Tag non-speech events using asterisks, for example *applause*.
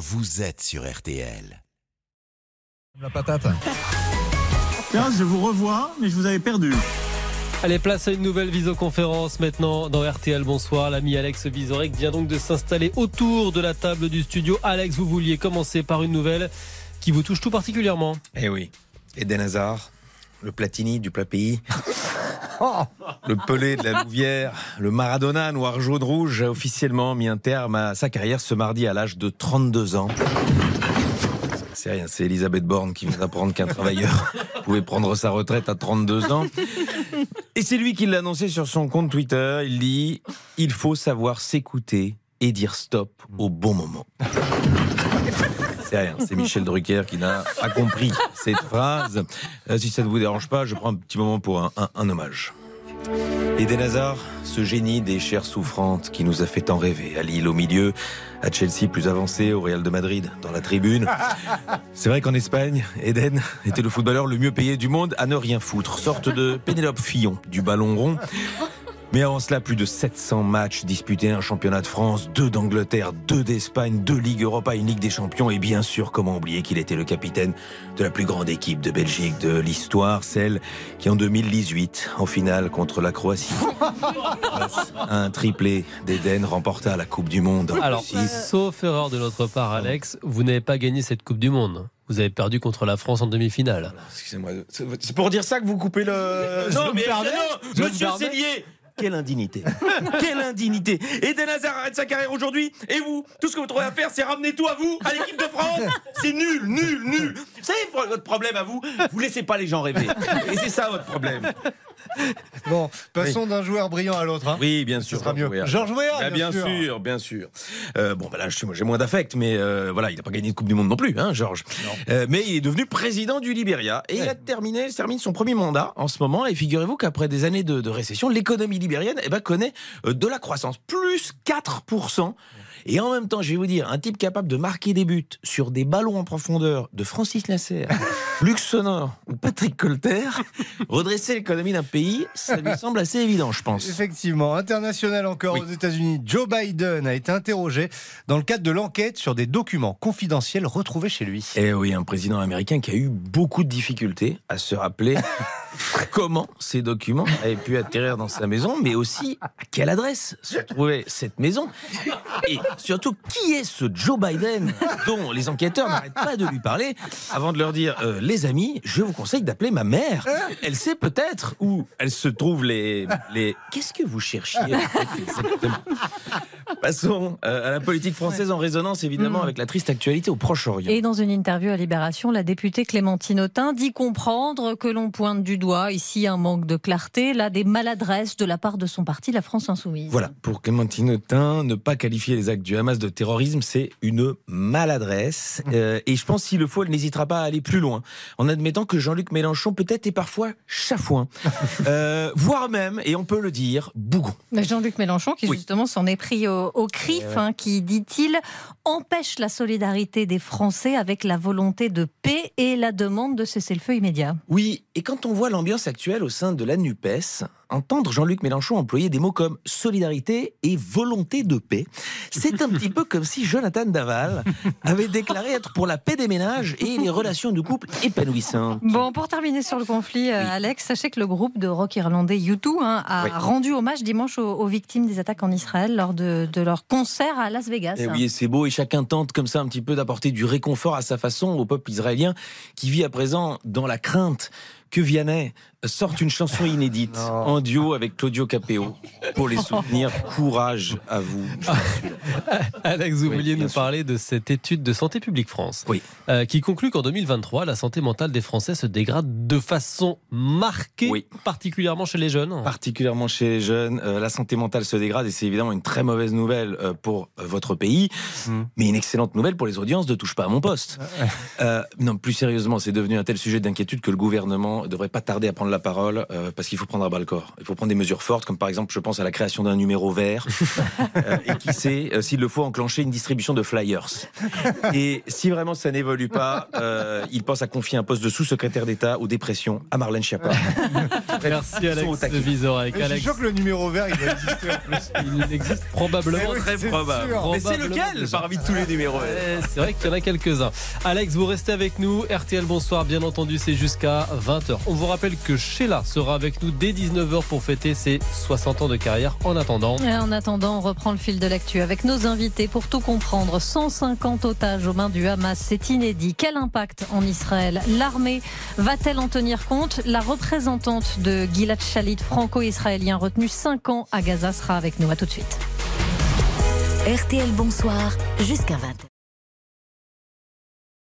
vous êtes sur RTL. La patate. *laughs* Tiens, je vous revois, mais je vous avais perdu. Allez, place à une nouvelle visioconférence maintenant dans RTL. Bonsoir, l'ami Alex Vizorek vient donc de s'installer autour de la table du studio. Alex, vous vouliez commencer par une nouvelle qui vous touche tout particulièrement. Eh oui, Eden Hazard, le Platini du plat pays. *laughs* *laughs* Le Pelé de la Louvière, le Maradona noir, jaune, rouge a officiellement mis un terme à sa carrière ce mardi à l'âge de 32 ans. C'est rien, c'est Elisabeth Borne qui vient d'apprendre qu'un travailleur *laughs* pouvait prendre sa retraite à 32 ans. Et c'est lui qui l'a annoncé sur son compte Twitter. Il dit Il faut savoir s'écouter et dire stop au bon moment. C'est rien, c'est Michel Drucker qui n'a pas compris cette phrase. Euh, si ça ne vous dérange pas, je prends un petit moment pour un, un- hommage. Eden Hazard, ce génie des chairs souffrantes qui nous a fait tant rêver, à Lille au milieu, à Chelsea plus avancé, au Real de Madrid dans la tribune. C'est vrai qu'en Espagne, Eden était le footballeur le mieux payé du monde à ne rien foutre, sorte de Pénélope Fillon du ballon rond. Mais avant cela, plus de 700 matchs disputés, un championnat de France, deux d'Angleterre, deux d'Espagne, deux Ligues Europa, une Ligue des Champions, et bien sûr, comment oublier qu'il était le capitaine de la plus grande équipe de Belgique de l'histoire, celle qui en 2018, en finale contre la Croatie, un triplé d'Eden, remporta la Coupe du Monde. en Alors, Russie. sauf erreur de notre part, Alex, vous n'avez pas gagné cette Coupe du Monde. Vous avez perdu contre la France en demi-finale. Excusez-moi, c'est pour dire ça que vous coupez le. Non, mais non, monsieur. Cellier quelle indignité *laughs* Quelle indignité Eden Hazard arrête sa carrière aujourd'hui et vous, tout ce que vous trouvez à faire, c'est ramener tout à vous, à l'équipe de France C'est nul, nul, nul Vous savez votre problème à vous Vous laissez pas les gens rêver. Et c'est ça votre problème. Bon, passons d'un joueur brillant à l'autre. hein. Oui, bien Ce sûr. sera mieux. Weah. Georges Weah, Ah, bien bien, sûr. sûr. bien sûr. Euh, bon, bah là, je- moi, j'ai moins d'affect, mais euh, voilà, il n'a pas gagné de Coupe du Monde non plus, hein, Georges. Euh, mais il est devenu président du Libéria et il a terminé, il termine son premier mandat en ce moment. Et figurez-vous qu'après des années de, de récession, l'économie libérienne eh ben, connaît euh, de la croissance, plus 4%. Et en même temps, je vais vous dire, un type capable de marquer des buts sur des ballons en profondeur de Francis Lasser, *laughs* Luc Sonor ou Patrick Colter, redresser l'économie d'un pays, ça lui semble assez évident, je pense. Effectivement, international encore Oui. aux États-Unis, Joe Biden a été interrogé dans le cadre de l'enquête sur des documents confidentiels retrouvés chez lui. Eh oui, un président américain qui a eu beaucoup de difficultés à se rappeler *laughs* *laughs* comment ces documents avaient pu atterrir dans sa maison, mais aussi à quelle adresse se trouvait cette maison. Et surtout, qui est ce Joe Biden dont les enquêteurs n'arrêtent pas de lui parler avant de leur dire euh, Les amis, je vous conseille d'appeler ma mère. Elle sait peut-être où elles se trouvent les. les... Qu'est-ce que vous cherchiez Passons euh, à la politique française en résonance évidemment avec la triste actualité au Proche-Orient. Et dans une interview à Libération, la députée Clémentine Autain dit comprendre que l'on pointe du doigt ici un manque de clarté, là des maladresses de la part de son parti, la France Insoumise. Voilà, pour Clémentine Autain, ne pas qualifier les actes du Hamas de terrorisme, c'est une maladresse. Euh, et je pense, s'il le faut, elle n'hésitera pas à aller plus loin, en admettant que Jean-Luc Mélenchon peut-être est parfois chafouin, *laughs* euh, voire même, et on peut le dire, bougon. Jean-Luc Mélenchon, qui Oui. justement s'en est pris au, au CRIF, hein, qui, dit-il, empêche la solidarité des Français avec la volonté de paix et la demande de cessez-le-feu immédiat. Oui, et quand on voit l'ambiance actuelle au sein de la NUPES, entendre Jean-Luc Mélenchon employer des mots comme solidarité et volonté de paix, c'est un petit peu comme si Jonathan Daval avait déclaré être pour la paix des ménages et les relations de couple épanouissantes. Bon, pour terminer sur le conflit, euh, Oui. Alex, sachez que le groupe de rock irlandais U2 hein, a Oui. rendu hommage dimanche aux, aux victimes des attaques en Israël lors de, de leur concert à Las Vegas. Eh oui, c'est beau, et chacun tente comme ça un petit peu d'apporter du réconfort à sa façon au peuple israélien qui vit à présent dans la crainte que Vianney sorte une chanson inédite Non. en duo avec Claudio Capéo pour les soutenir. *laughs* Courage à vous. *laughs* Alex, vous Oui, vouliez nous sûr. parler de cette étude de Santé publique France, Oui. euh, qui conclut qu'en 2023, la santé mentale des Français se dégrade de façon marquée, Oui. particulièrement chez les jeunes. Particulièrement chez les jeunes, euh, la santé mentale se dégrade et c'est évidemment une très mauvaise nouvelle euh, pour votre pays, Mm. mais une excellente nouvelle pour les audiences de Touche pas à mon poste. *laughs* Euh, non, plus sérieusement, c'est devenu un tel sujet d'inquiétude que le gouvernement ne devrait pas tarder à prendre la parole euh, parce qu'il faut prendre à bas le corps. Il faut prendre des mesures fortes, comme par exemple, je pense à la création d'un numéro vert, *laughs* euh, et qui sait, euh, s'il le faut, enclencher une distribution de flyers. Et si vraiment ça n'évolue pas, euh, il pense à confier un poste de sous-secrétaire d'État aux dépressions à Marlène Schiappa. *laughs* Merci Alex. Vizorek. Je suis sûr que le numéro vert, il va exister en plus. *laughs* il existe probablement. C'est probable. sûr. Mais c'est lequel déjà. parmi tous les numéros? C'est vrai qu'il y en a quelques-uns. Alex, vous restez avec nous. RTL, bonsoir. Bien entendu, c'est jusqu'à 20h. On vous rappelle que Sheila sera avec nous dès 19h pour fêter ses 60 ans de carrière. En attendant, Et En attendant, on reprend le fil de l'actu avec nos invités pour tout comprendre. 150 otages aux mains du Hamas, c'est inédit. Quel impact en Israël? L'armée va-t-elle en tenir compte? La représentante de Gilad Shalit, franco-israélien, retenu 5 ans à Gaza, sera avec nous. À tout de suite. RTL Bonsoir jusqu'à 20h.